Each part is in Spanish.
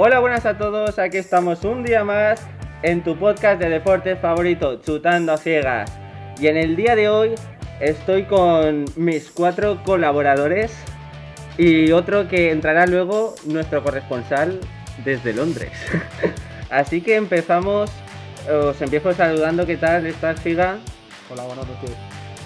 Hola, buenas a todos. Aquí estamos un día más en tu podcast de deportes favorito, Chutando a Ciegas. Y en el día de hoy estoy con mis cuatro colaboradores y otro que entrará luego nuestro corresponsal desde Londres. Así que empezamos. Os empiezo saludando. ¿Qué tal? ¿Estás, Figa? Hola, buenas noches.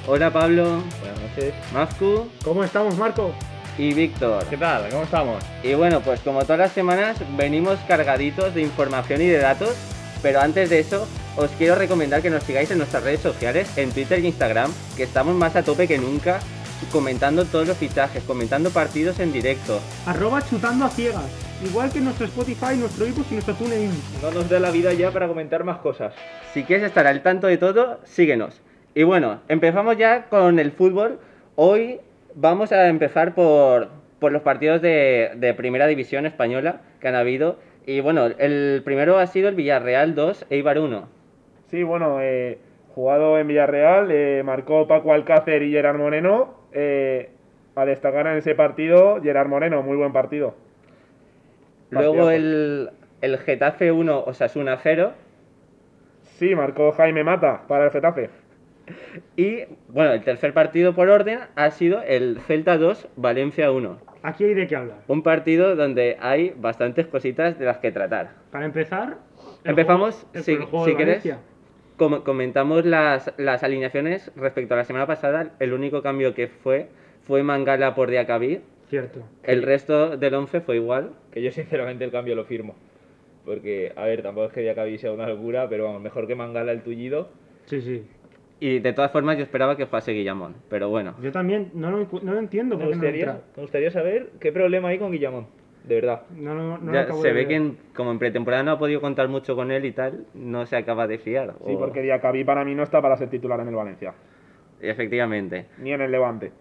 Hola, Pablo. Buenas noches. Mafku ¿Cómo estamos, Marco? Y Víctor. ¿Qué tal? ¿Cómo estamos? Y bueno, pues como todas las semanas venimos cargaditos de información y de datos, pero antes de eso os quiero recomendar que nos sigáis en nuestras redes sociales, en Twitter e Instagram, que estamos más a tope que nunca, comentando todos los fichajes, comentando partidos en directo. arroba chutando a ciegas. Igual que nuestro Spotify, nuestro iBooks y nuestro TuneIn. No nos da la vida ya para comentar más cosas. Si quieres estar al tanto de todo, síguenos. Y bueno, empezamos ya con el fútbol. Hoy vamos a empezar por, por los partidos de, de Primera División Española que han habido. Y bueno, el primero ha sido el Villarreal 2, Eibar 1. Sí, bueno, eh, jugado en Villarreal, eh, marcó Paco Alcácer y Gerard Moreno. eh, a destacar en ese partido, Gerard Moreno, muy buen partido. Luego Partidazo. el, el Getafe 1, Osasuna 0. Sí, marcó Jaime Mata para el Getafe. Y bueno, el tercer partido por orden ha sido el Celta 2, Valencia 1. Aquí hay de qué hablar. Un partido donde hay bastantes cositas de las que tratar. Para empezar, el Empezamos, juego- si, el juego si de quieres, Valencia. com- comentamos las, las alineaciones respecto a la semana pasada. El único cambio que fue fue Mangala por Diacabí. Cierto. El resto del 11 fue igual. Que yo sinceramente el cambio lo firmo. Porque, a ver, tampoco es que Diacabí sea una locura, pero vamos, mejor que Mangala el tullido. Sí, sí. Y de todas formas yo esperaba que fuese Guillamón. Pero bueno. Yo también no lo, no lo entiendo Me no gustaría, me gustaría saber qué problema hay con Guillamón. De verdad. No, no, no lo Ya acabo se de ve ver. que en- como en pretemporada no ha podido contar mucho con él y tal, no se acaba de fiar. Sí, o- porque Diacabí para mí no está para ser titular en el Valencia, Efectivamente. ni en el Levante.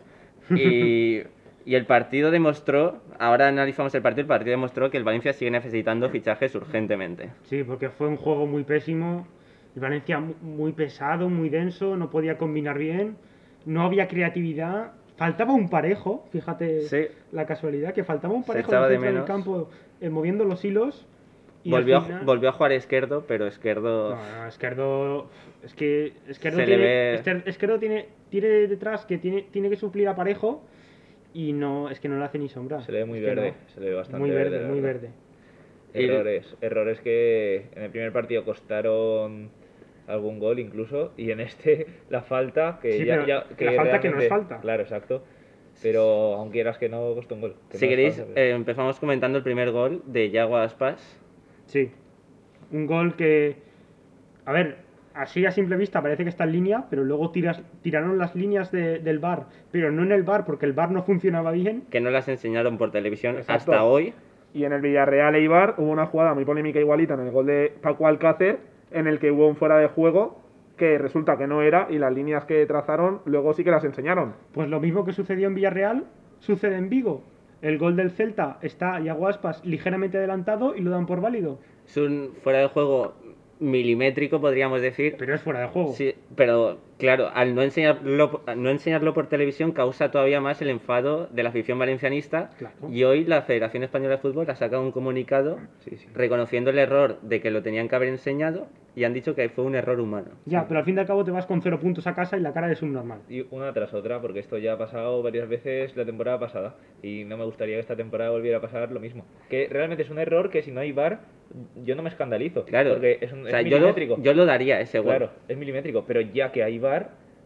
Y, y el partido demostró, ahora analizamos el partido, el partido demostró que el Valencia sigue necesitando fichajes urgentemente. Sí, porque fue un juego muy pésimo. El Valencia mu- muy pesado, muy denso, no podía combinar bien. No había creatividad. Faltaba un parejo, fíjate Sí. la casualidad, que faltaba un parejo en de del campo eh, moviendo los hilos. y Volvió a, final- volvió a jugar Esquerdo, pero Esquerdo... No, no, Esquerdo. Es que le tiene, ve- Esquerdo tiene, tiene detrás que tiene, tiene que suplir a Parejo y no es que no le hace ni sombra. Se le ve muy verde. Se le ve bastante Muy verde, la muy verde. Errores. Errores que en el primer partido costaron algún gol incluso. Y en este la falta que Sí, ya, ya- la falta que no es falta. Claro, exacto. Pero aunque quieras que no, costó un gol. que Si no queréis, falta, pero- eh, empezamos comentando el primer gol de Yago Aspas. Sí. Un gol que. A ver, así a simple vista parece que está en línea, pero luego tiras, tiraron las líneas de- del bar, pero no en el bar porque el bar no funcionaba bien. que no las enseñaron por televisión Exacto. hasta hoy. Y en el Villarreal Eibar hubo una jugada muy polémica igualita en el gol de Paco Alcácer, en el que hubo un fuera de juego que resulta que no era y las líneas que trazaron luego sí que las enseñaron. Pues lo mismo que sucedió en Villarreal, sucede en Vigo. El gol del Celta está Iago Aspas ligeramente adelantado y lo dan por válido. Es un fuera de juego milimétrico, podríamos decir. Pero es fuera de juego. Sí, pero claro, al no enseñarlo, al no enseñarlo por televisión causa todavía más el enfado de la afición valencianista. Claro. Y hoy la Federación Española de Fútbol ha sacado un comunicado Sí, sí. reconociendo el error de que lo tenían que haber enseñado y han dicho que fue un error humano. Ya, pero al fin y al cabo te vas con cero puntos a casa y la cara de subnormal. Y una tras otra, porque esto ya ha pasado varias veces la temporada pasada y no me gustaría que esta temporada volviera a pasar lo mismo. Que realmente es un error que si no hay VAR, yo no me escandalizo. Claro, Porque es, un, o sea, es yo, lo, milimétrico. yo lo daría ese gol. Claro, es milimétrico, pero ya que hay VAR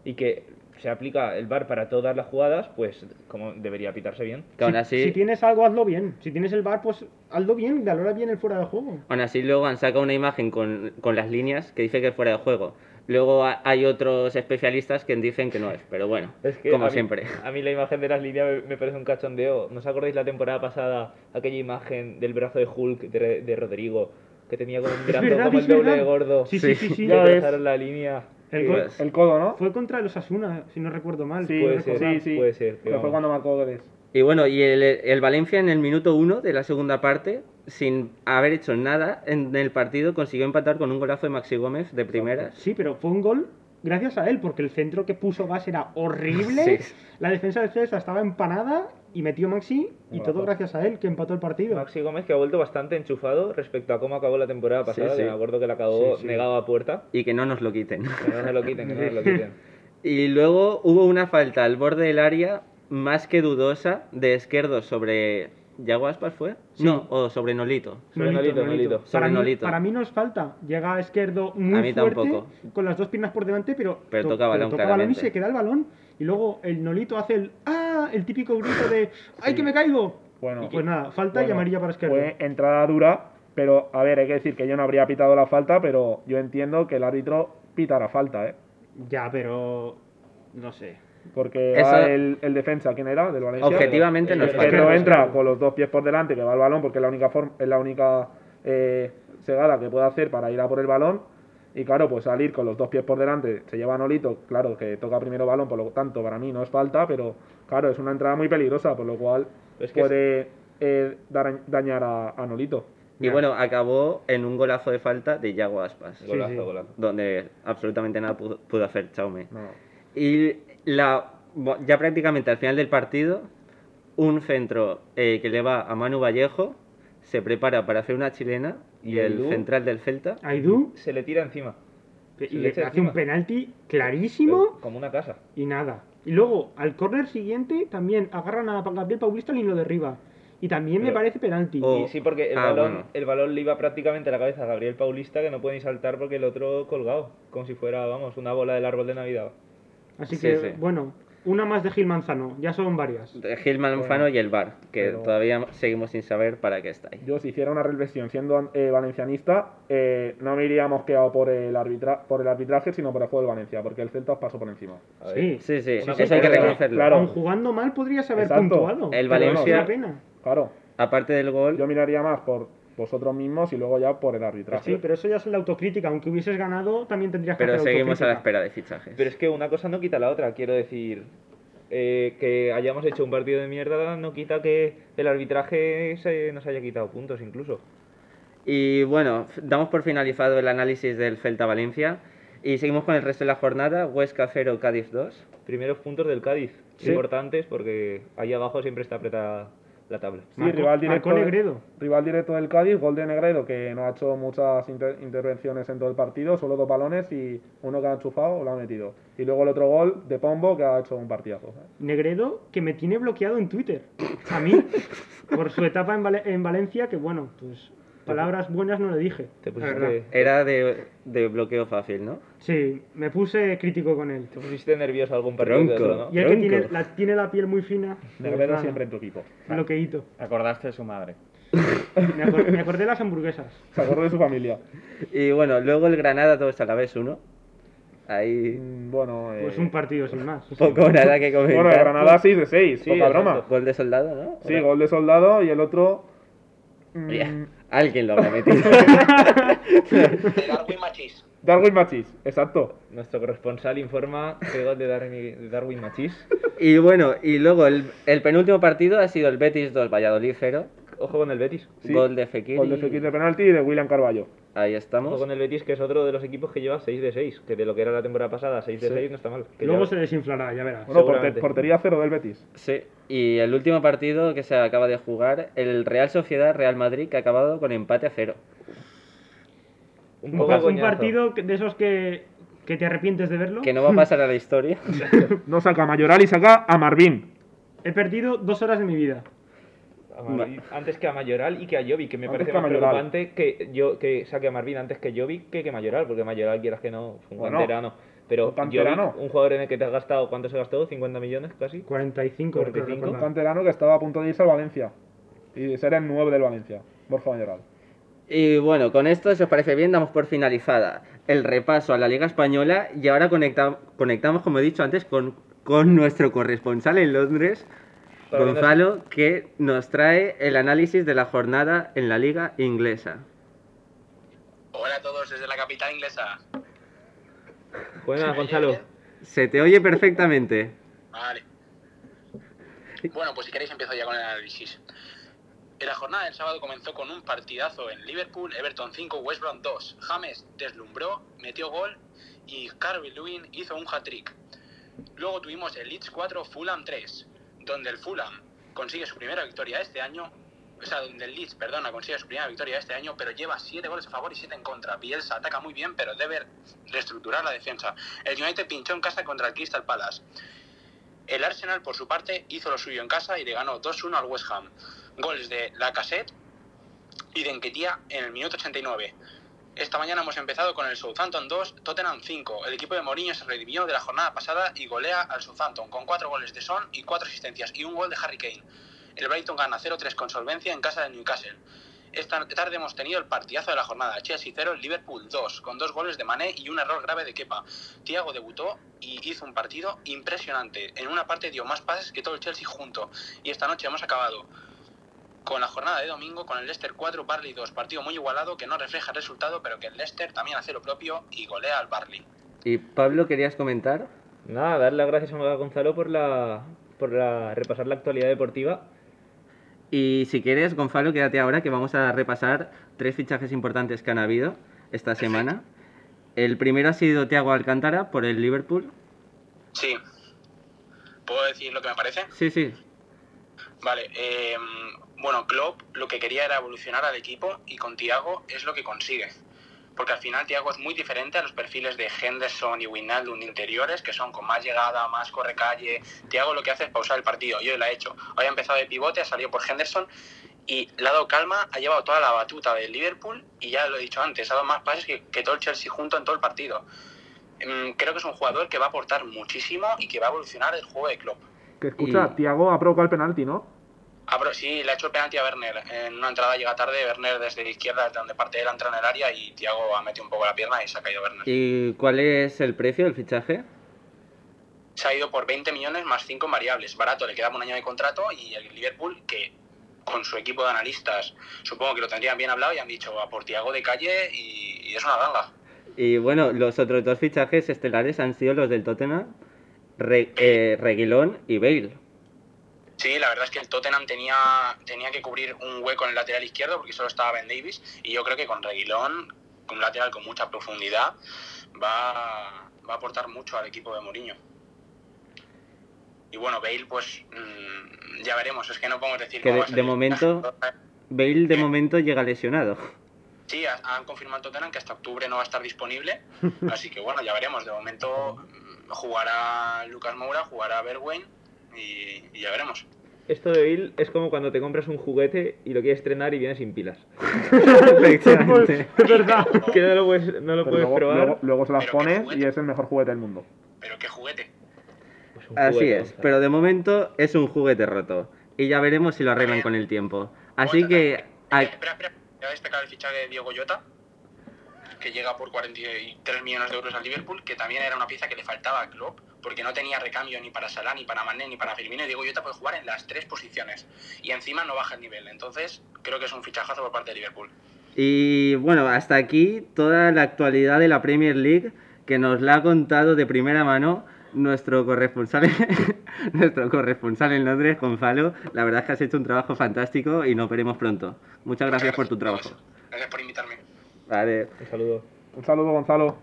y que se aplica el VAR para todas las jugadas, pues como debería pitarse bien. Que aún si, así, si tienes algo, hazlo bien. Si tienes el bar, pues hazlo bien, valora bien el fuera de juego. aún así luego han sacado una imagen con, con las líneas que dice que es fuera de juego. Luego ha- hay otros especialistas que dicen que no es, pero bueno, Es que como a mí- siempre. A mí la imagen de las líneas me, me parece un cachondeo. ¿No os acordáis la temporada pasada aquella imagen del brazo de Hulk de, de Rodrigo? Que tenía como un brazo verdad, como es el doble verdad. de gordo. Sí, Sí. sí, sí, sí. que Ya ves. trazaron la línea. El El codo, ¿no? Fue contra los Asuna, si no recuerdo mal. Sí, puede ser, sí, sí. puede ser, pero fue cuando marcó goles. Y bueno, y el, el Valencia en el minuto uno de la segunda parte, sin haber hecho nada en el partido, consiguió empatar con un golazo de Maxi Gómez de primeras. Sí, pero fue un gol gracias a él, porque el centro que puso Gas era horrible, Sí. la defensa del Celta estaba empanada y metió Maxi y todo gracias a él, que empató el partido. Maxi Gómez que ha vuelto bastante enchufado respecto a cómo acabó la temporada Sí, pasada, sí. que me acuerdo que la acabó Sí, sí. negado a puerta. Y que no nos lo quiten. Que no se lo quiten, que no se lo quiten. Y luego hubo una falta al borde del área más que dudosa de Esquerdo sobre. ¿Yago Aspas fue? Sí. No, o sobre Nolito. Sobre Nolito, Nolito. Para, Sobre mí, Nolito. para mí nos falta. Llega a Izquierdo muy A mí fuerte, tampoco. con las dos piernas por delante, pero, Pero to- toca balón, y claramente. se queda el balón. Y luego el Nolito hace el ¡Ah! El típico grito de ¡Ay, que me caigo! Bueno, Y pues nada, falta y amarilla para Izquierdo. Fue entrada dura, pero a ver, hay que decir que yo no habría pitado la falta, pero yo entiendo que el árbitro pitará falta, ¿eh? Ya, pero. No sé. Porque Eso- va el, el defensa, ¿quién era? Del Valencia. Objetivamente no es El falta. Falta. entra con los dos pies por delante, que va al balón, porque es la única forma, es la única eh, segada que puede hacer para ir a por el balón. Y claro, pues salir con los dos pies por delante, se lleva a Nolito, claro, que toca primero balón, por lo tanto, para mí no es falta, pero claro, es una entrada muy peligrosa, por lo cual Es que puede eh, dar- dañar a, a Nolito. Y bueno, acabó en un golazo de falta de Yago Aspas. Golazo, sí. golazo. Donde absolutamente nada pudo, pudo hacer Chaume. No. Y la, ya prácticamente al final del partido, un centro eh, que le va a Manu Vallejo, se prepara para hacer una chilena y el Aidú. central del Celta Aidú Se le tira encima. y le echa hace un penalti clarísimo Pero Como una casa. y nada. Y luego, al córner siguiente, también agarran a Gabriel Paulista y lo derriba. Y también me Pero- parece penalti. Oh. Y sí, porque el, Ah, balón, bueno. el balón le iba prácticamente a la cabeza a Gabriel Paulista, que no puede ni saltar porque el otro colgado. Como si fuera, vamos, una bola del árbol de Navidad. Así Sí, que, sí. bueno, una más de Gil Manzano, ya son varias. de Gil Manfano y el VAR, que pero- todavía seguimos sin saber para qué está ahí. Yo, si hiciera una reflexión siendo eh, valencianista, eh, no me iría mosqueado por el, arbitra por el arbitraje, sino por el juego del Valencia, porque el Celta os pasó por encima. Sí, Sí, sí, eso hay que reconocerlo. claro. Aun jugando mal podrías haber Exacto. puntuado. El Valencia- es una pena. Claro, Aparte del gol, yo miraría más por vosotros mismos y luego ya por el Pues arbitraje. sí, pero eso ya es la autocrítica. Aunque hubieses ganado, también tendrías que pero hacer seguimos a la espera de fichajes. Pero es que una cosa no quita la otra, quiero decir. eh, que hayamos hecho un partido de mierda no quita que el arbitraje se nos haya quitado puntos incluso. Y bueno, damos por finalizado el análisis del Celta Valencia y seguimos con el resto de la jornada. Huesca 0, Cádiz 2. Primeros puntos del Cádiz, Sí. importantes porque ahí abajo siempre está apretada la tabla. Sí, Marcó- rival directo, Negredo. rival directo del Cádiz, gol de Negredo, que no ha hecho muchas inter- intervenciones en todo el partido, solo dos balones y uno que ha enchufado lo ha metido. Y luego el otro gol de Pombo, que ha hecho un partidazo. Negredo, que me tiene bloqueado en Twitter. A mí, por su etapa en, Vale- en Valencia, que bueno, pues palabras buenas no le dije. Te pusiste, Era de, de bloqueo fácil, ¿no? Sí, me puse crítico con él. te pusiste nervioso algún partido eso, ¿no? Y el que tiene la, tiene la piel muy fina. pues Negredo siempre en tu equipo. Bloqueíto. Acordaste de su madre. Me, acor- me acordé de las hamburguesas. Se acordó de su familia. Y bueno, luego el Granada 2 a la vez 1. Ahí Mm, Bueno, eh, Pues un partido sin más. poco nada que comentar. bueno, el Granada 6 de 6, Sí, poca broma. Gol de soldado, ¿no? Sí, gol de soldado y el otro. mm, alguien lo habrá metido. Darwin Machís. Darwin Machis, exacto. Nuestro corresponsal informa que gol de Darwin, de Darwin Machís. y bueno, y luego el, el penúltimo partido ha sido el Betis 2, Valladolid 0. Ojo con el Betis. Sí. Gol de Fekir. Gol de Fekir de penalti y de William Carballo. Ahí Ojo estamos. con el Betis, que es otro de los equipos que lleva 6 de 6. Que de lo que era la temporada pasada, 6 de Sí. 6 no está mal. Que Luego lleva- se desinflará, ya verás. Bueno, portería cero del Betis. Sí. Y el último partido que se acaba de jugar, el Real Sociedad Real Madrid, que ha acabado con empate a cero. Un Un, poco un partido de esos que, que te arrepientes de verlo. Que no va a pasar a la historia. No saca a Mayoral y saca a Marvin. He perdido dos horas de mi vida. A Marvin, antes que a Mayoral y que a Jovic, que me Antes parece que más Mayoral. preocupante que yo que saque a Marvin antes que Jovic que que Mayoral, porque Mayoral quieras que no, es un Bueno, canterano. Pero un canterano. Jovic, un jugador en el que te has gastado, ¿cuánto se gastó? ¿50 millones casi? 45, creo 45. Un canterano que estaba a punto de irse al Valencia. Y ser el 9 del Valencia. Borja Mayoral. Y bueno, con esto, si os parece bien, damos por finalizada el repaso a la Liga Española y ahora conecta- conectamos, como he dicho antes, con, con nuestro corresponsal en Londres, Gonzalo, que nos trae el análisis de la jornada en la Liga Inglesa. Hola a todos desde la capital inglesa. Buenas, ¿Se me Gonzalo. Se te oye perfectamente. Vale. Bueno, pues si queréis empiezo ya con el análisis. La jornada del sábado comenzó con un partidazo en Liverpool, Everton 5, West Brom 2. James deslumbró, metió gol y Calvin Lewin hizo un hat-trick. Luego tuvimos el Leeds 4, Fulham 3, donde el Fulham consigue su primera victoria este año, o sea, donde el Leeds, perdona, consigue su primera victoria este año, pero lleva 7 goles a favor y 7 en contra. Bielsa ataca muy bien, pero debe reestructurar la defensa. El United pinchó en casa contra el Crystal Palace. El Arsenal, por su parte, hizo lo suyo en casa y le ganó 2-1 al West Ham. Goles de Lacazette y de Enquetía en el minuto 89. Esta mañana hemos empezado con el Southampton 2, Tottenham 5. El equipo de Mourinho se redimió de la jornada pasada y golea al Southampton con 4 goles de Son y 4 asistencias y un gol de Harry Kane. El Brighton gana 0-3 con solvencia en casa de Newcastle. Esta tarde hemos tenido el partidazo de la jornada, Chelsea 0, Liverpool 2, con dos goles de Mané y un error grave de Kepa. Thiago debutó y hizo un partido impresionante. En una parte dio más pases que todo el Chelsea junto. Y esta noche hemos acabado con la jornada de domingo con el Leicester 4, Barley 2. Partido muy igualado que no refleja el resultado, pero que el Leicester también hace lo propio y golea al Barley. Y Pablo, ¿querías comentar? Nada, darle las gracias a Gonzalo por la por la, repasar la actualidad deportiva. Y si quieres, Gonzalo, quédate ahora que vamos a repasar tres fichajes importantes que han habido esta semana. El primero ha sido Thiago Alcántara por el Liverpool. Sí. ¿Puedo decir lo que me parece? Sí, sí. Vale, eh, bueno, Klopp lo que quería era evolucionar al equipo y con Thiago es lo que consigue. Porque al final Thiago es muy diferente a los perfiles de Henderson y Wijnaldum interiores, que son con más llegada, más correcalle. Thiago lo que hace es pausar el partido, y hoy lo ha hecho. Hoy ha empezado de pivote, ha salido por Henderson y le ha dado calma, ha llevado toda la batuta del Liverpool y ya lo he dicho antes, ha dado más pases que, que todo el Chelsea junto en todo el partido. Mm, Creo que es un jugador que va a aportar muchísimo y que va a evolucionar el juego de Klopp. Que escucha, Y- Tiago ha provocado el penalti, ¿no? Ah, pero sí, le ha hecho el penalti a Werner. En una entrada llega tarde, Werner desde la izquierda, desde donde parte él, entra en el área y Thiago ha metido un poco la pierna y se ha caído Werner. ¿Y cuál es el precio del fichaje? Se ha ido por 20 millones más 5 variables. Barato, le quedaba un año de contrato y el Liverpool, que con su equipo de analistas, supongo que lo tendrían bien hablado y han dicho a por Thiago de calle y, y es una ganga. Y bueno, los otros dos fichajes estelares han sido los del Tottenham, Re- eh, Reguilón y Bale. Sí, la verdad es que el Tottenham tenía, tenía que cubrir un hueco en el lateral izquierdo porque solo estaba Ben Davis y yo creo que con Reguilón, un lateral con mucha profundidad, va, va a aportar mucho al equipo de Mourinho. Y bueno, Bale, pues mm, ya veremos, es que no podemos decir Que de- va a de momento- Bale de momento llega lesionado. Sí, ha- han confirmado Tottenham que hasta octubre no va a estar disponible, así que bueno, ya veremos. De momento mm, jugará Lucas Moura, jugará Bergwijn y, y ya veremos. Esto de Bill es como cuando te compras un juguete y lo quieres estrenar y viene sin pilas. Efectivamente. Es verdad. que no lo puedes, no lo Pero puedes luego, probar. luego, luego se las pones y es el mejor juguete del mundo. Pero qué juguete. Pues un Así juguete, es, Gonzalo. pero de momento es un juguete roto. Y ya veremos si lo arreglan con el tiempo. Así Bueno, que... Espera, espera. Voy a destacar el fichaje de Diego Jota, que llega por 43 millones de euros al Liverpool, que también era una pieza que le faltaba a Klopp, porque no tenía recambio ni para Salah, ni para Mané, ni para Firmino. Y Diego Jota puede jugar en las tres posiciones. Y encima no baja el nivel. Entonces, creo que es un fichajazo por parte de Liverpool. Y bueno, hasta aquí toda la actualidad de la Premier League que nos la ha contado de primera mano nuestro corresponsal, nuestro corresponsal en Londres, Gonzalo. La verdad es que has hecho un trabajo fantástico y nos veremos pronto. Muchas gracias por tu trabajo. Gracias por invitarme. Vale. Un saludo. Un saludo, Gonzalo.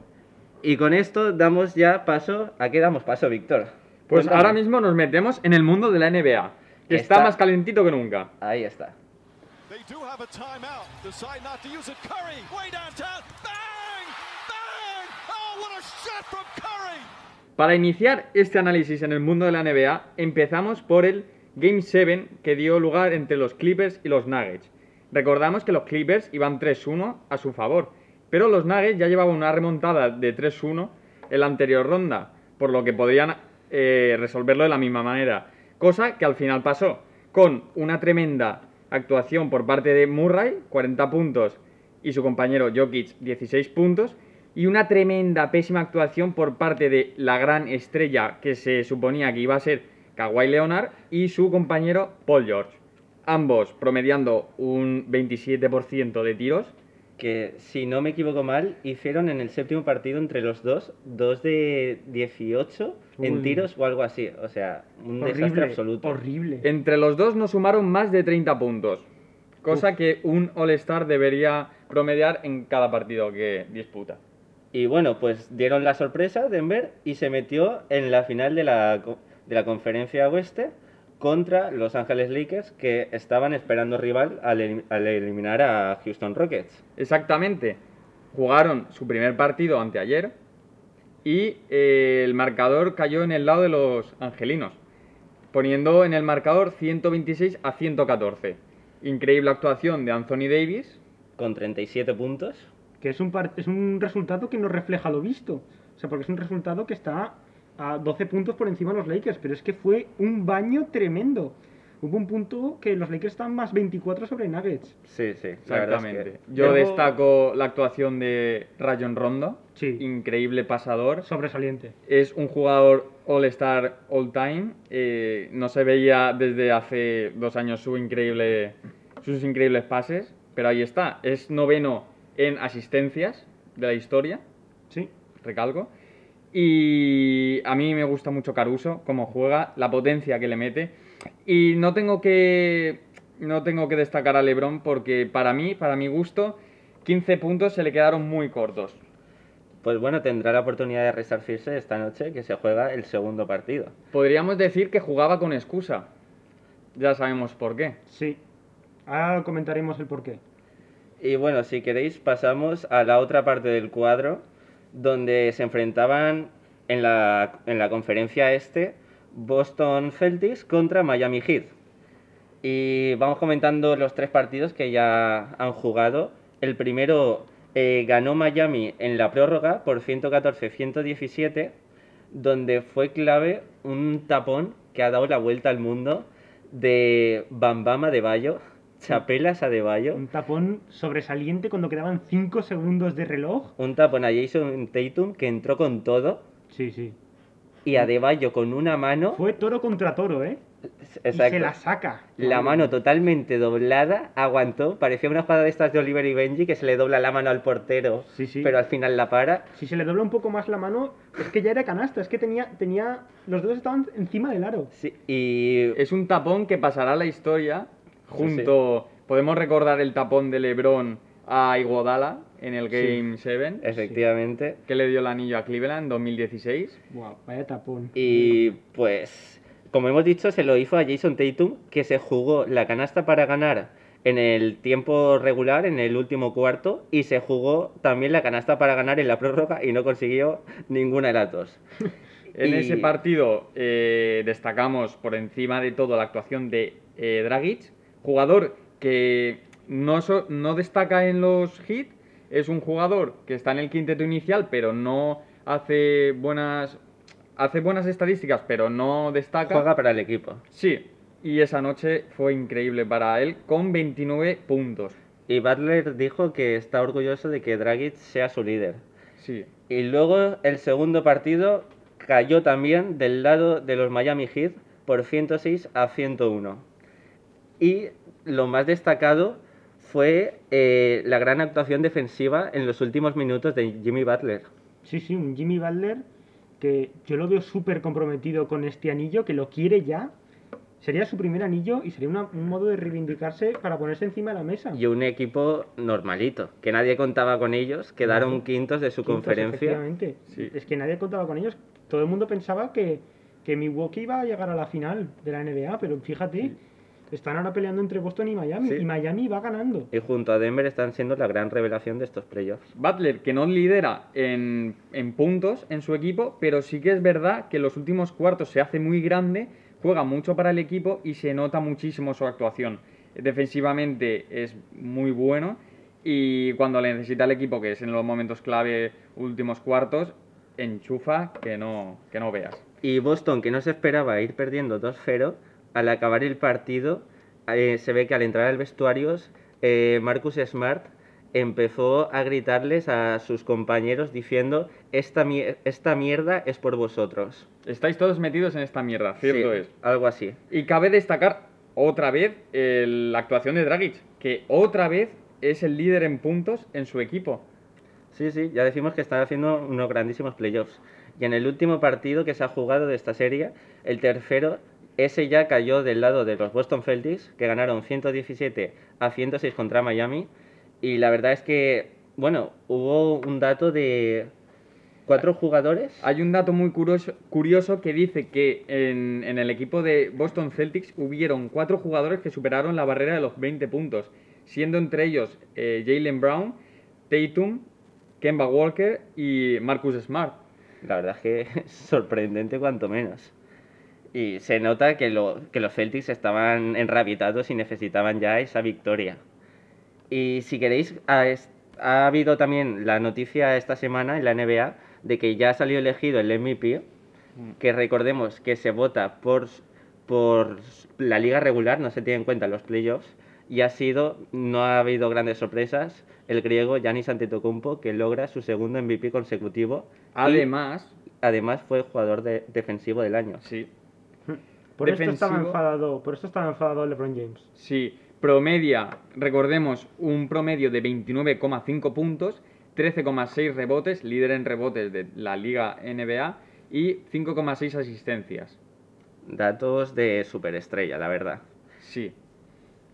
Y con esto damos ya paso. ¿A qué damos paso, Víctor? Pues Cuéntame. ahora mismo nos metemos en el mundo de la NBA, que está, Está- más calentito que nunca. Ahí está. They do have a timeout. Decide not to use it. Curry, way downtown. Bang! Bang! Oh, what a shot from Curry! Para iniciar este análisis en el mundo de la NBA, empezamos por el Game 7 que dio lugar entre los Clippers y los Nuggets. Recordamos que los Clippers iban 3-1 a su favor, pero los Nuggets ya llevaban una remontada de 3-1 en la anterior ronda, por lo que podrían eh, resolverlo de la misma manera. Cosa que al final pasó, con una tremenda actuación por parte de Murray, 40 puntos, y su compañero Jokic, 16 puntos, y una tremenda, pésima actuación por parte de la gran estrella que se suponía que iba a ser Kawhi Leonard y su compañero Paul George. Ambos promediando un 27% de tiros. Que si no me equivoco mal, hicieron en el séptimo partido entre los dos, dos de 18 en Uy. tiros o algo así. O sea, un desastre Horrible, absoluto. horrible. Entre los dos no sumaron más de 30 puntos, cosa que un All-Star debería promediar en cada partido que disputa. Y bueno, pues dieron la sorpresa Denver y se metió en la final de la, de la conferencia oeste contra Los Ángeles Lakers que estaban esperando rival al, elim- al eliminar a Houston Rockets. Exactamente. Jugaron su primer partido anteayer y eh, el marcador cayó en el lado de los angelinos, poniendo en el marcador 126 a 114. Increíble actuación de Anthony Davis. Con 37 puntos. Que es un, es un resultado que no refleja lo visto. O sea, porque es un resultado que está a 12 puntos por encima de los Lakers. Pero es que fue un baño tremendo. Hubo un punto que los Lakers están más 24 sobre Nuggets. Sí, sí, verdad es Exactamente. que- Yo Luego- destaco la actuación de Rayon Rondo. Sí. Increíble pasador. Sobresaliente. Es un jugador All-Star All-Time. eh, no se veía desde hace dos años su increíble, sus increíbles pases, pero ahí está. Es noveno en asistencias de la historia, Sí. recalco. Y a mí me gusta mucho Caruso, cómo juega, la potencia que le mete. Y no tengo que, no tengo que destacar a LeBron porque para mí, para mi gusto, 15 puntos se le quedaron muy cortos. Pues bueno, tendrá la oportunidad de resarcirse esta noche que se juega el segundo partido. Podríamos decir que jugaba con excusa. Ya sabemos por qué. Sí. Ahora comentaremos el porqué. Y bueno, si queréis pasamos a la otra parte del cuadro, donde se enfrentaban en la, en la conferencia este Boston Celtics contra Miami Heat. Y vamos comentando los tres partidos que ya han jugado. El primero eh, ganó Miami en la prórroga por 114-117, donde fue clave un tapón que ha dado la vuelta al mundo de Bambama de Bayo, Chapelas a de Bayo. Un tapón sobresaliente cuando quedaban 5 segundos de reloj. Un tapón a Jason Tatum que entró con todo Sí, sí. y a Deballo con una mano. Fue toro contra toro, ¿eh? Y Exacto. se la saca. La mano totalmente doblada, aguantó. Parecía una jugada de estas de Oliver y Benji que se le dobla la mano al portero, Sí, sí. pero al final la para. Si se le dobla un poco más la mano, es que ya era canasta. Es que tenía, tenía. Los dedos estaban encima del aro. Sí, y Es un tapón que pasará a la historia junto... Podemos recordar el tapón de LeBron a Iguodala en el Game 7, efectivamente. que le dio el anillo a Cleveland en 2016. Wow, vaya tapón. Y pues, como hemos dicho, se lo hizo a Jason Tatum, que se jugó la canasta para ganar en el tiempo regular, en el último cuarto, y se jugó también la canasta para ganar en la prórroga y no consiguió ninguna de las dos. En Y- ese partido eh, destacamos por encima de todo la actuación de eh, Dragic, jugador que no, so- no destaca en los hits, es un jugador que está en el quinteto inicial, pero no hace buenas hace buenas estadísticas, pero no destaca. Juega para el equipo. Sí, y esa noche fue increíble para él con 29 puntos. Y Butler dijo que está orgulloso de que Dragic sea su líder. Sí, Y luego el segundo partido cayó también del lado de los Miami Heat por 106 a 101. Y lo más destacado fue eh, la gran actuación defensiva en los últimos minutos de Jimmy Butler. Sí, sí, un Jimmy Butler que yo lo veo súper comprometido con este anillo, que lo quiere ya. Sería su primer anillo y sería una- un modo de reivindicarse para ponerse encima de la mesa. Y un equipo normalito, que nadie contaba con ellos, quedaron Ujú. quintos de su Quintos, conferencia. efectivamente. Sí. Es que nadie contaba con ellos. Todo el mundo pensaba que, que Milwaukee iba a llegar a la final de la NBA, pero fíjate, están ahora peleando entre Boston y Miami. Sí. Y Miami va ganando. Y junto a Denver están siendo la gran revelación de estos playoffs. Butler, que no lidera en, en puntos en su equipo, pero sí que es verdad que en los últimos cuartos se hace muy grande, juega mucho para el equipo y se nota muchísimo su actuación. Defensivamente es muy bueno y cuando le necesita el equipo, que es en los momentos clave, últimos cuartos, enchufa que no, que no veas. Y Boston, que no se esperaba ir perdiendo 2-0, al acabar el partido, eh, se ve que al entrar al vestuario, eh, Marcus Smart empezó a gritarles a sus compañeros diciendo, esta, mier- esta mierda es por vosotros. Estáis todos metidos en esta mierda, cierto Sí, es. Algo así. Y cabe destacar otra vez el- la actuación de Dragic, que otra vez es el líder en puntos en su equipo. Sí, sí, ya decimos que están haciendo unos grandísimos playoffs. Y en el último partido que se ha jugado de esta serie, el tercero, ese ya cayó del lado de los Boston Celtics, que ganaron 117 a 106 contra Miami. Y la verdad es que, bueno, hubo un dato de ¿Cuatro jugadores? Hay un dato muy curioso, curioso que dice que en, en el equipo de Boston Celtics hubieron cuatro jugadores que superaron la barrera de los 20 puntos, siendo entre ellos eh, Jalen Brown, Tatum, Kemba Walker y Marcus Smart. La verdad es que es sorprendente cuanto menos. Y se nota que, lo- que los Celtics estaban enrabitados y necesitaban ya esa victoria. Y si queréis, ha, ha habido también la noticia esta semana en la NBA de que ya ha salido elegido el MVP, que recordemos que se vota por, por la liga regular, no se tiene en cuenta los playoffs, y ha sido, no ha habido grandes sorpresas, el griego Giannis Antetokounmpo, que logra su segundo MVP consecutivo. y Además, además fue jugador de- defensivo del año. sí, Por esto estaba Defensivo. enfadado, por esto estaba enfadado LeBron James. Sí, promedia, recordemos, un promedio de 29,5 puntos, 13,6 rebotes, líder en rebotes de la Liga NBA y 5,6 asistencias. Datos de superestrella, la verdad. Sí.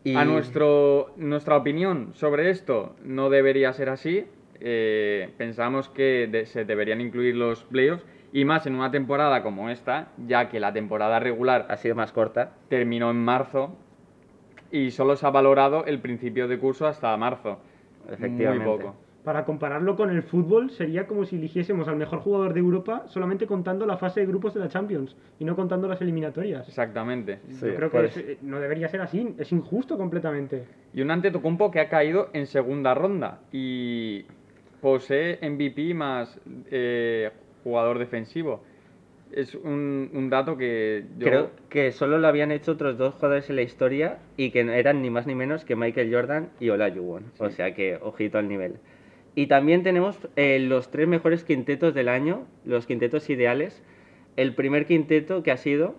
Y A nuestro, nuestra opinión sobre esto no debería ser así. Eh, pensamos que de- se deberían incluir los playoffs y más en una temporada como esta, ya que la temporada regular ha sido más corta. terminó en marzo y solo se ha valorado el principio de curso hasta marzo. Efectivamente. Muy poco. Para compararlo con el fútbol, sería como si eligiésemos al mejor jugador de Europa solamente contando la fase de grupos de la Champions y no contando las eliminatorias. Exactamente. Sí, Yo creo que es- eh, no debería ser así, es injusto completamente. Y un Antetokounmpo que ha caído en segunda ronda y posee MVP más eh, jugador defensivo. Es un, un dato que yo... Creo que solo lo habían hecho otros dos jugadores en la historia y que no eran ni más ni menos que Michael Jordan y Olajuwon. O sea que, ojito al nivel. Y también tenemos eh, los tres mejores quintetos del año, los quintetos ideales. El primer quinteto que ha sido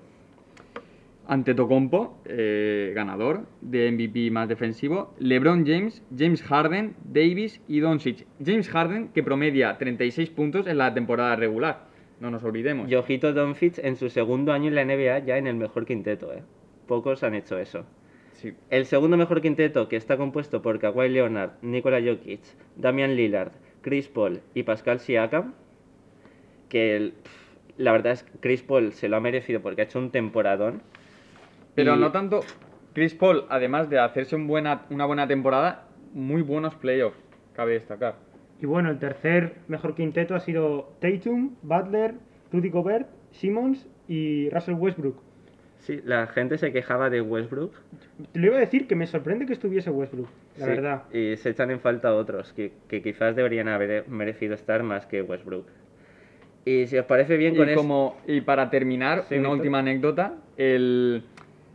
Antetokounmpo, eh, ganador de MVP más defensivo, LeBron James, James Harden, Davis y Doncic. James Harden que promedia 36 puntos en la temporada regular, no nos olvidemos. y ojito Doncic en su segundo año en la NBA ya en el mejor quinteto. ¿eh? Pocos han hecho eso. Sí. El segundo mejor quinteto, que está compuesto por Kawhi Leonard, Nikola Jokic, Damian Lillard, Chris Paul y Pascal Siakam, que el- la verdad es que Chris Paul se lo ha merecido porque ha hecho un temporadón. Pero Y- no tanto. Chris Paul, además de hacerse un buena, una buena temporada, muy buenos playoffs, cabe destacar. Y bueno, el tercer mejor quinteto ha sido Tatum, Butler, Rudy Gobert, Simmons y Russell Westbrook. Sí, la gente se quejaba de Westbrook. Te lo iba a decir que me sorprende que estuviese Westbrook, la sí, verdad. Y se echan en falta otros que, que quizás deberían haber merecido estar más que Westbrook. Y si os parece bien con y, eso. como, y para terminar, Sí, una última anécdota. El,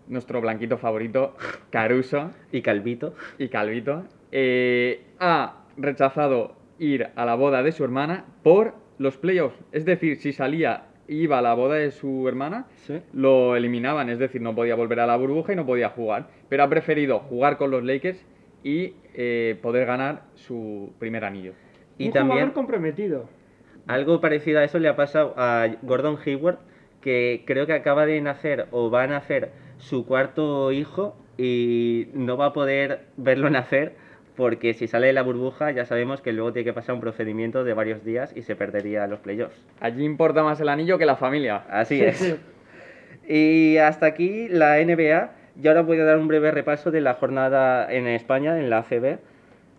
nuestro blanquito favorito, Caruso Y Calvito. y Calvito, eh, ha rechazado ir a la boda de su hermana por los playoffs. Es decir, si salía iba a la boda de su hermana, Sí. lo eliminaban, es decir, no podía volver a la burbuja y no podía jugar. Pero ha preferido jugar con los Lakers y eh, poder ganar su primer anillo. Y Un también. jugador comprometido. Algo parecido a eso le ha pasado a Gordon Hayward, que creo que acaba de nacer o va a nacer su cuarto hijo y no va a poder verlo nacer porque si sale de la burbuja ya sabemos que luego tiene que pasar un procedimiento de varios días y se perdería los playoffs. Allí importa más el anillo que la familia. Así es. Y hasta aquí la NBA. Y ahora voy a dar un breve repaso de la jornada en España, en la ACB.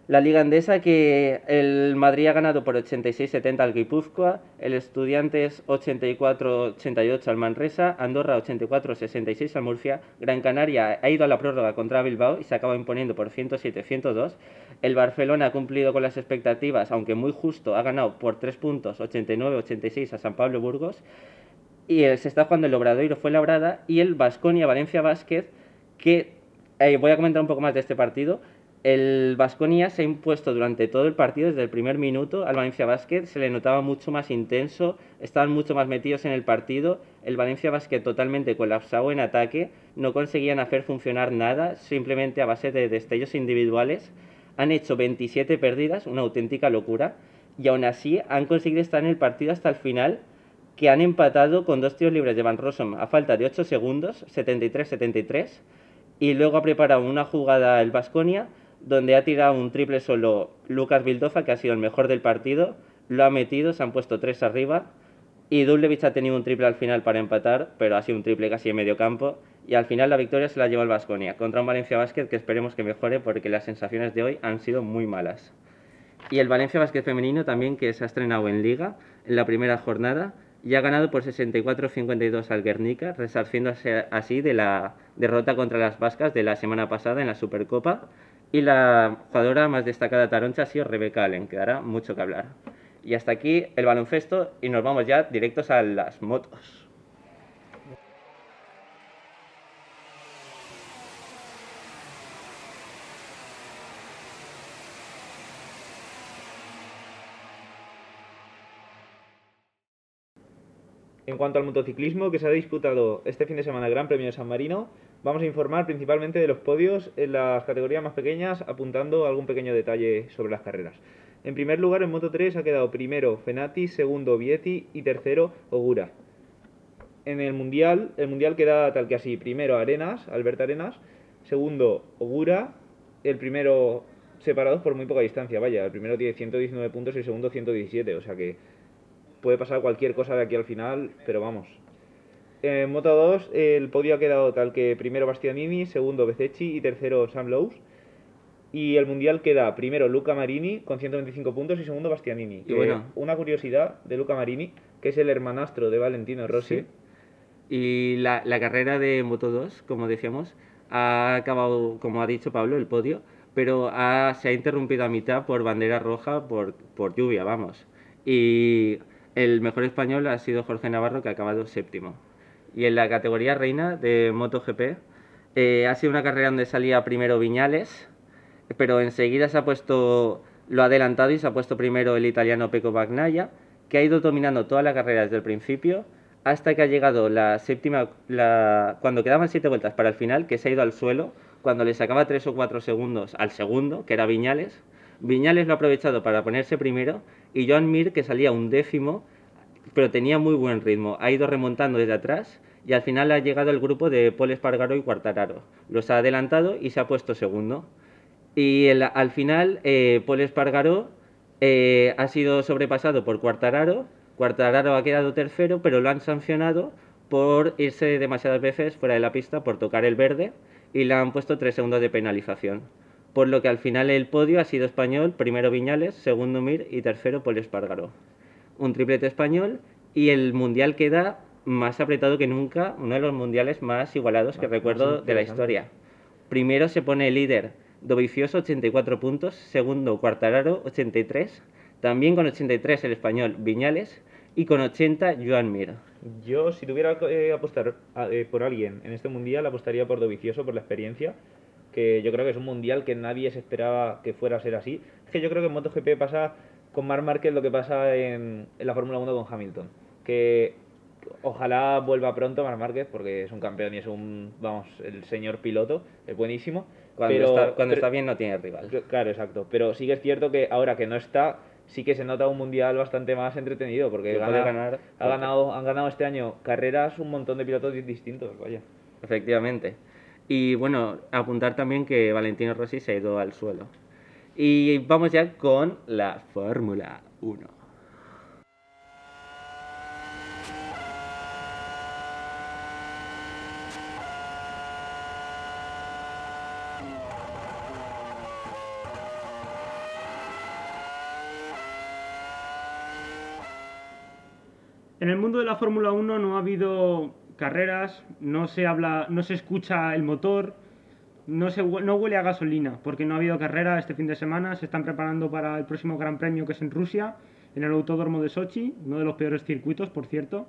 La Liga Andesa, que el Madrid ha ganado por 86-70 al Guipúzcoa, el Estudiantes 84-88 al Manresa, Andorra 84-66 al Murcia, Gran Canaria ha ido a la prórroga contra Bilbao y se acaba imponiendo por 107-102. El Barcelona ha cumplido con las expectativas, aunque muy justo, ha ganado por 3 puntos 89-86 a San Pablo Burgos y se está jugando el Obradoiro fue labrada y el Vasconia Valencia Vázquez que eh, voy a comentar un poco más de este partido el Vasconia se ha impuesto durante todo el partido desde el primer minuto al Valencia Basket se le notaba mucho más intenso estaban mucho más metidos en el partido el Valencia Basket totalmente colapsado en ataque no conseguían hacer funcionar nada simplemente a base de destellos individuales han hecho 27 pérdidas una auténtica locura y aún así han conseguido estar en el partido hasta el final que han empatado con dos tiros libres de Van Rossum a falta de 8 segundos, 73-73, y luego ha preparado una jugada el Vasconia donde ha tirado un triple solo Lucas Vildoza, que ha sido el mejor del partido, lo ha metido, se han puesto tres arriba. Y Dublevich ha tenido un triple al final para empatar, pero ha sido un triple casi en medio campo. Y al final la victoria se la llevó el Vasconia contra un Valencia Basket que esperemos que mejore porque las sensaciones de hoy han sido muy malas. Y el Valencia Basket femenino también que se ha estrenado en Liga en la primera jornada y ha ganado por 64-52 al Guernica, resarciéndose así de la derrota contra las Vascas de la semana pasada en la Supercopa. Y la jugadora más destacada taroncha ha sido Rebeca Allen, que dará mucho que hablar. Y hasta aquí el baloncesto y nos vamos ya directos a las motos. En cuanto al motociclismo que se ha disputado este fin de semana el Gran Premio de San Marino, vamos a informar principalmente de los podios en las categorías más pequeñas, apuntando algún pequeño detalle sobre las carreras. En primer lugar, en Moto 3 ha quedado primero Fenati, segundo Vietti y tercero Ogura. En el Mundial, el Mundial queda tal que así, primero Arenas, Albert Arenas, segundo Ogura, el primero separados por muy poca distancia, vaya, el primero tiene 119 puntos y el segundo 117, o sea que puede pasar cualquier cosa de aquí al final, pero vamos. En Moto 2 el podio ha quedado tal que primero Bastianini, segundo Bececchi y tercero Sam Lowe's. Y el mundial queda primero Luca Marini con 125 puntos y segundo Bastianini. Y bueno. Una curiosidad de Luca Marini, que es el hermanastro de Valentino Rossi. Sí. Y la, la carrera de Moto 2, como decíamos, ha acabado, como ha dicho Pablo, el podio, pero ha- se ha interrumpido a mitad por bandera roja, por, por lluvia, vamos. Y el mejor español ha sido Jorge Navarro, que ha acabado séptimo. Y en la categoría reina de MotoGP, eh, ha sido una carrera donde salía primero Viñales, pero enseguida se ha puesto, lo ha adelantado y se ha puesto primero el italiano Pecco Bagnaia, que ha ido dominando toda la carrera desde el principio hasta que ha llegado la séptima, cuando quedaban siete vueltas para el final, que se ha ido al suelo, cuando le sacaba tres o cuatro segundos al segundo, que era Viñales. Viñales lo ha aprovechado para ponerse primero y Joan Mir, que salía un décimo, pero tenía muy buen ritmo, ha ido remontando desde atrás y al final ha llegado el grupo de Paul Espargaro y Cuartararo. Los ha adelantado y se ha puesto segundo. Y al final, eh, Paul Espargaró eh, ha sido sobrepasado por Cuartararo. Cuartararo ha quedado tercero, pero lo han sancionado por irse demasiadas veces fuera de la pista por tocar el verde y le han puesto tres segundos de penalización. Por lo que al final el podio ha sido español, primero Viñales, segundo Mir y tercero Paul Espargaró. Un triplete español y el mundial queda más apretado que nunca, uno de los mundiales más igualados que recuerdo de la historia. Primero se pone el líder Dovizioso, 84 puntos. Segundo, Cuartararo, 83. También con 83 el español Viñales. Y con 80, Joan Mir. Yo, si tuviera que eh, apostar eh, por alguien en este mundial, apostaría por Dovicioso, por la experiencia. Que yo creo que es un mundial que nadie se esperaba que fuera a ser así. Es que yo creo que en MotoGP pasa con Marc Márquez lo que pasa en, en la Fórmula 1 con Hamilton. Que ojalá vuelva pronto Marc Márquez porque es un campeón y es un, vamos, el señor piloto, es buenísimo. Cuando, pero, está, cuando pero- está bien no tiene rival. Claro, exacto. Pero sí que es cierto que ahora que no está, sí que se nota un mundial bastante más entretenido porque gana- ganar ha ganado, han ganado este año carreras un montón de pilotos di- distintos, vaya. Efectivamente. Y bueno, apuntar también que Valentino Rossi se ha ido al suelo. Y vamos ya con la Fórmula 1. En el mundo de la Fórmula 1 no ha habido carreras, no se habla, no se escucha el motor, no, se, no huele a gasolina, porque no ha habido carrera este fin de semana, se están preparando para el próximo Gran Premio que es en Rusia, en el Autódromo de Sochi, uno de los peores circuitos, por cierto.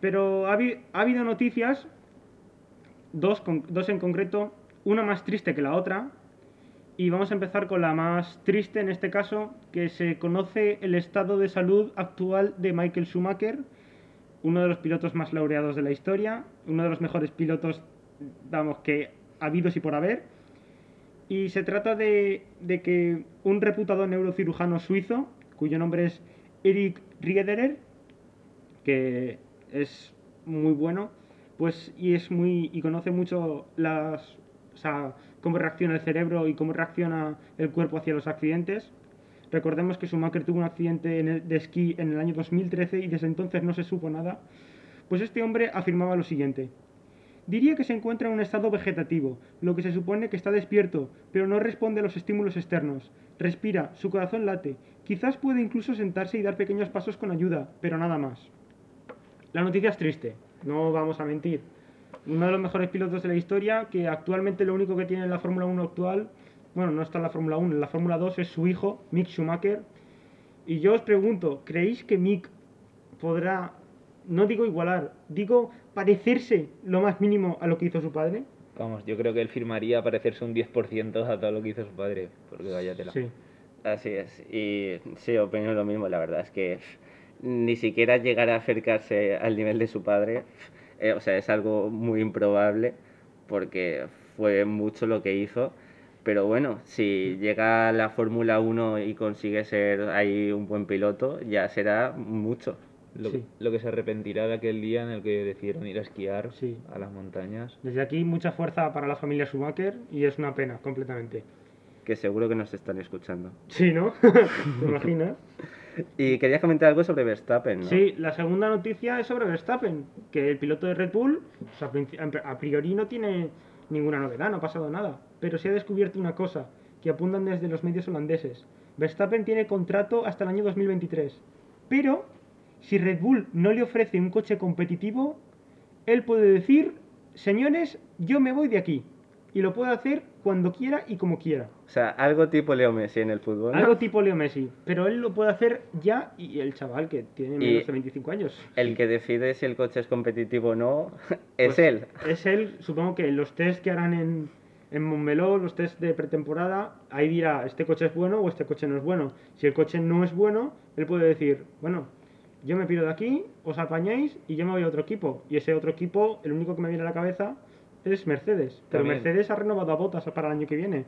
Pero ha, ha habido noticias, dos, con- dos en concreto, una más triste que la otra, y vamos a empezar con la más triste en este caso, que se conoce el estado de salud actual de Michael Schumacher, uno de los pilotos más laureados de la historia, uno de los mejores pilotos, vamos, que habidos y por haber. Y se trata de, de que un reputado neurocirujano suizo, cuyo nombre es Eric Riederer, que es muy bueno, pues y es muy y conoce mucho las o sea, cómo reacciona el cerebro y cómo reacciona el cuerpo hacia los accidentes, Recordemos que Schumacher tuvo un accidente en el- de esquí en el año 2013 y desde entonces no se supo nada. Pues este hombre afirmaba lo siguiente. Diría que se encuentra en un estado vegetativo, lo que se supone que está despierto, pero no responde a los estímulos externos. Respira, su corazón late, quizás puede incluso sentarse y dar pequeños pasos con ayuda, pero nada más. La noticia es triste, no vamos a mentir. Uno de los mejores pilotos de la historia, que actualmente lo único que tiene en la Fórmula 1 actual, bueno, no está en la Fórmula 1, en la Fórmula 2 es su hijo, Mick Schumacher. Y yo os pregunto, ¿creéis que Mick podrá, no digo igualar, digo parecerse lo más mínimo a lo que hizo su padre? Vamos, yo creo que él firmaría parecerse un 10% a todo lo que hizo su padre, porque vaya tela. Sí. Así es. Y sí, opino lo mismo, la verdad es que ni siquiera llegar a acercarse al nivel de su padre, eh, o sea, es algo muy improbable porque fue mucho lo que hizo. Pero bueno, si llega a la Fórmula 1 y consigue ser ahí un buen piloto, ya será mucho. Lo, Sí. lo que se arrepentirá de aquel día en el que decidieron ir a esquiar Sí. a las montañas. Desde aquí mucha fuerza para la familia Schumacher y es una pena, completamente. Que seguro que nos están escuchando. Sí, ¿no? ¿Te imaginas? Y querías comentar algo sobre Verstappen, ¿no? Sí, la segunda noticia es sobre Verstappen, que el piloto de Red Bull, o sea, a princi- a priori no tiene ninguna novedad, no ha pasado nada, pero se ha descubierto una cosa que apuntan desde los medios holandeses. Verstappen tiene contrato hasta el año 2023, pero si Red Bull no le ofrece un coche competitivo, él puede decir, señores, yo me voy de aquí, y lo puede hacer cuando quiera y como quiera. O sea, algo tipo Leo Messi en el fútbol. ¿no? Algo tipo Leo Messi, pero él lo puede hacer ya y el chaval que tiene Y- menos de 25 años. El que decide si el coche es competitivo o no es Pues, él. Es él, supongo que los test que harán en, en Montmeló, los test de pretemporada, ahí dirá, este coche es bueno o este coche no es bueno. Si el coche no es bueno, él puede decir, bueno, yo me pido de aquí, os apañáis y yo me voy a otro equipo. Y ese otro equipo, el único que me viene a la cabeza es Mercedes. Pero También. Mercedes ha renovado a botas para el año que viene.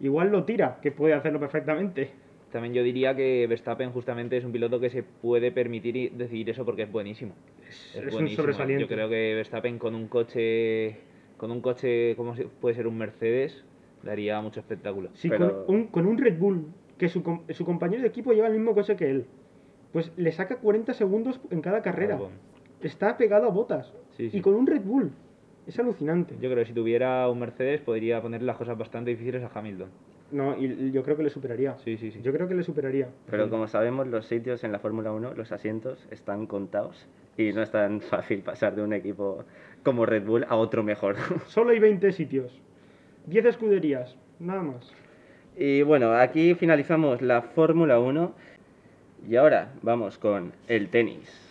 Igual lo tira, que puede hacerlo perfectamente. También yo diría que Verstappen justamente es un piloto que se puede permitir y decidir eso porque es buenísimo. Es, es un buenísimo. sobresaliente. Yo creo que Verstappen con un coche, con un coche como puede ser un Mercedes, daría mucho espectáculo. Sí, Pero- con, un, con un Red Bull, que su, com- su compañero de equipo lleva el mismo coche que él, pues le saca 40 segundos en cada carrera. Está pegado a botas. Sí, sí. Y con un Red Bull. Es alucinante. Yo creo que si tuviera un Mercedes podría poner las cosas bastante difíciles a Hamilton. No, y y yo creo que le superaría. Sí, sí, sí. Yo creo que le superaría. Pero como sabemos, los sitios en la Fórmula 1, los asientos, están contados. Y no es tan fácil pasar de un equipo como Red Bull a otro mejor. Solo hay 20 sitios. 10 escuderías. Nada más. Y bueno, aquí finalizamos la Fórmula 1. Y ahora vamos con el tenis.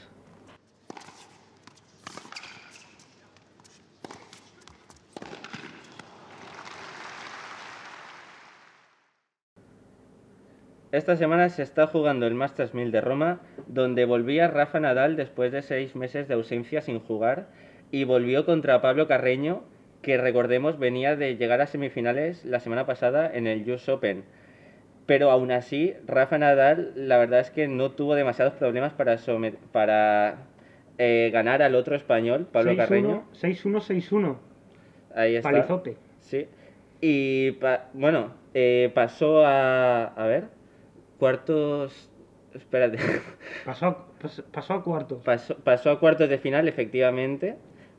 Esta semana se está jugando el Masters 1000 de Roma, donde volvía Rafa Nadal después de seis meses de ausencia sin jugar y volvió contra Pablo Carreño, que recordemos venía de llegar a semifinales la semana pasada en el US Open. Pero aún así, Rafa Nadal, la verdad es que no tuvo demasiados problemas para, eh, ganar al otro español, Pablo 6-1, Carreño. 6-1, 6-1. Ahí está. Palizote. Sí. Y pa- bueno, eh, pasó a. A ver. Cuartos. Espérate. Pasó, pasó a cuartos. Pasó, pasó a cuartos de final, efectivamente.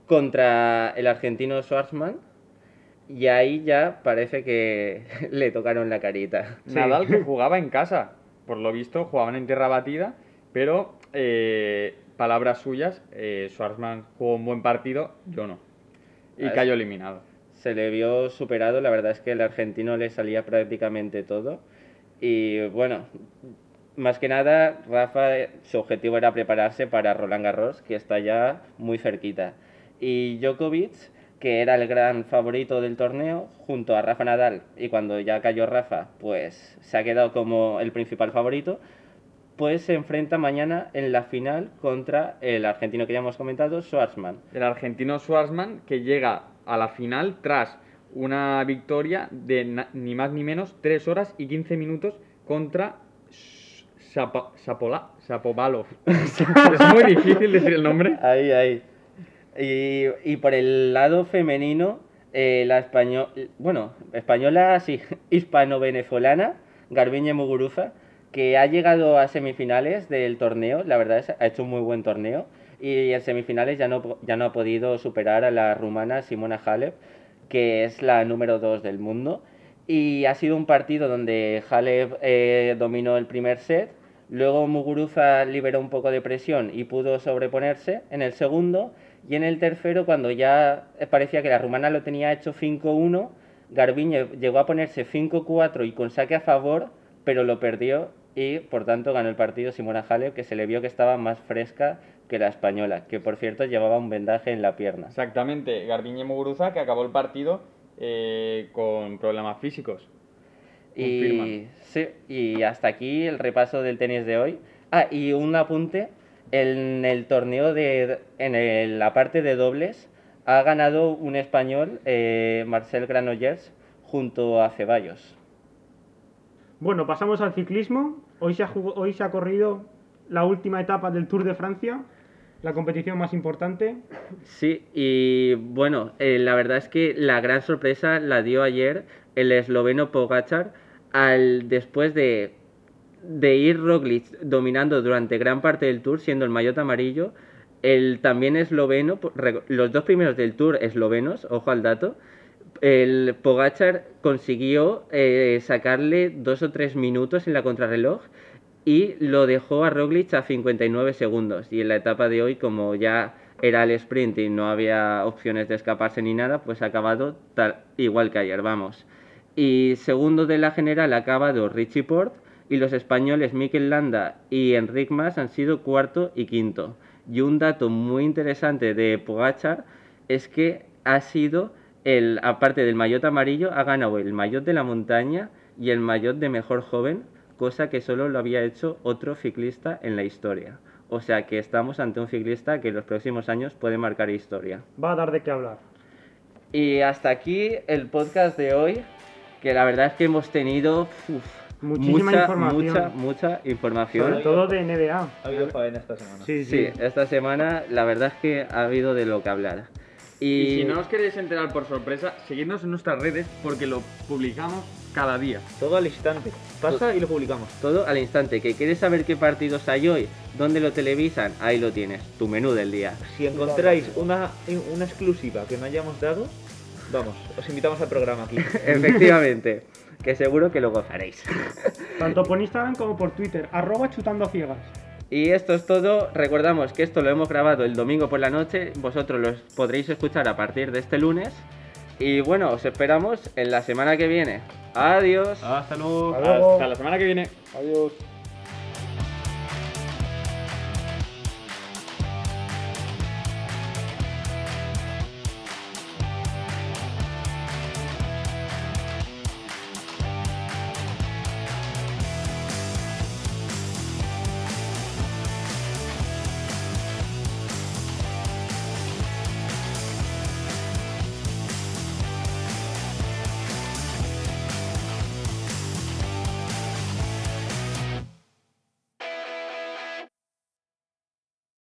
Contra el argentino Schwarzman. Y ahí ya parece que le tocaron la carita. Sí. Nadal que jugaba en casa. Por lo visto, jugaban en tierra batida, pero eh, palabras suyas, eh, Schwarzman jugó un buen partido, yo no. Y cayó eliminado. Se le vio superado, la verdad es que el argentino le salía prácticamente todo. Y bueno, más que nada, Rafa, su objetivo era prepararse para Roland Garros, que está ya muy cerquita. Y Djokovic, que era el gran favorito del torneo, junto a Rafa Nadal, y cuando ya cayó Rafa, pues se ha quedado como el principal favorito, pues se enfrenta mañana en la final contra el argentino que ya hemos comentado, Schwarzman. El argentino Schwarzman que llega a la final tras una victoria de ni más ni menos 3 horas y 15 minutos contra Sapola- Sapovalov. es muy difícil decir el nombre. Ahí, ahí. Y, y por el lado femenino, eh, la española, bueno, española, sí, hispano-venezolana, Garbiñe Muguruza, que ha llegado a semifinales del torneo, la verdad es ha hecho un muy buen torneo y en semifinales ya no, ya no ha podido superar a la rumana Simona Halep, que es la número 2 del mundo. Y ha sido un partido donde Halep eh, dominó el primer set, luego Muguruza liberó un poco de presión y pudo sobreponerse en el segundo, y en el tercero, cuando ya parecía que la rumana lo tenía hecho 5-1, Garbiñe llegó a ponerse 5-4 y con saque a favor, pero lo perdió y por tanto ganó el partido Simona Halep, que se le vio que estaba más fresca que la española, que por cierto llevaba un vendaje en la pierna. Exactamente, Garbiñe Muguruza que acabó el partido eh, con problemas físicos. Y, sí, y hasta aquí el repaso del tenis de hoy. Ah, y un apunte, en el torneo de, en el- la parte de dobles, ha ganado un español, eh, Marcel Granollers, junto a Ceballos. Bueno, pasamos al ciclismo. Hoy se, ha hoy se ha corrido la última etapa del Tour de Francia, la competición más importante. Sí, y bueno, eh, la verdad es que la gran sorpresa la dio ayer el esloveno Pogacar al después de, de ir Roglic dominando durante gran parte del Tour, siendo el maillot amarillo, el también esloveno, los dos primeros del Tour eslovenos, ojo al dato, el Pogachar consiguió eh, sacarle dos o tres minutos en la contrarreloj y lo dejó a Roglic a 59 segundos. Y en la etapa de hoy, como ya era el sprint y no había opciones de escaparse ni nada, pues ha acabado tal, igual que ayer, vamos. Y segundo de la general ha acabado Richie Port y los españoles Mikel Landa y Enric Mas han sido cuarto y quinto. Y un dato muy interesante de Pogachar es que ha sido el, aparte del maillot amarillo, ha ganado el maillot de la montaña y el maillot de mejor joven, cosa que solo lo había hecho otro ciclista en la historia. O sea que estamos ante un ciclista que en los próximos años puede marcar historia. Va a dar de qué hablar. Y hasta aquí el podcast de hoy, que la verdad es que hemos tenido uf, Muchísima mucha, información. mucha, mucha información. Sobre todo de NBA. Ha habido faena esta semana. Sí, Sí, sí. esta semana la verdad es que ha habido de lo que hablar. Y, Y si no os queréis enterar por sorpresa, seguidnos en nuestras redes porque lo publicamos cada día. Todo al instante. Pasa y lo publicamos. todo al instante. ¿Que quieres saber qué partidos hay hoy? ¿Dónde lo televisan? Ahí lo tienes, tu menú del día. Si encontráis una, una exclusiva que no hayamos dado, vamos, os invitamos al programa aquí. Efectivamente, que seguro que lo gozaréis. Tanto por Instagram como por Twitter. Arroba chutando a ciegas. Y esto es todo. Recordamos que esto lo hemos grabado el domingo por la noche. Vosotros lo podréis escuchar a partir de este lunes. Y bueno, os esperamos en la semana que viene. Adiós. Hasta luego. Hasta luego. Hasta la semana que viene. Adiós.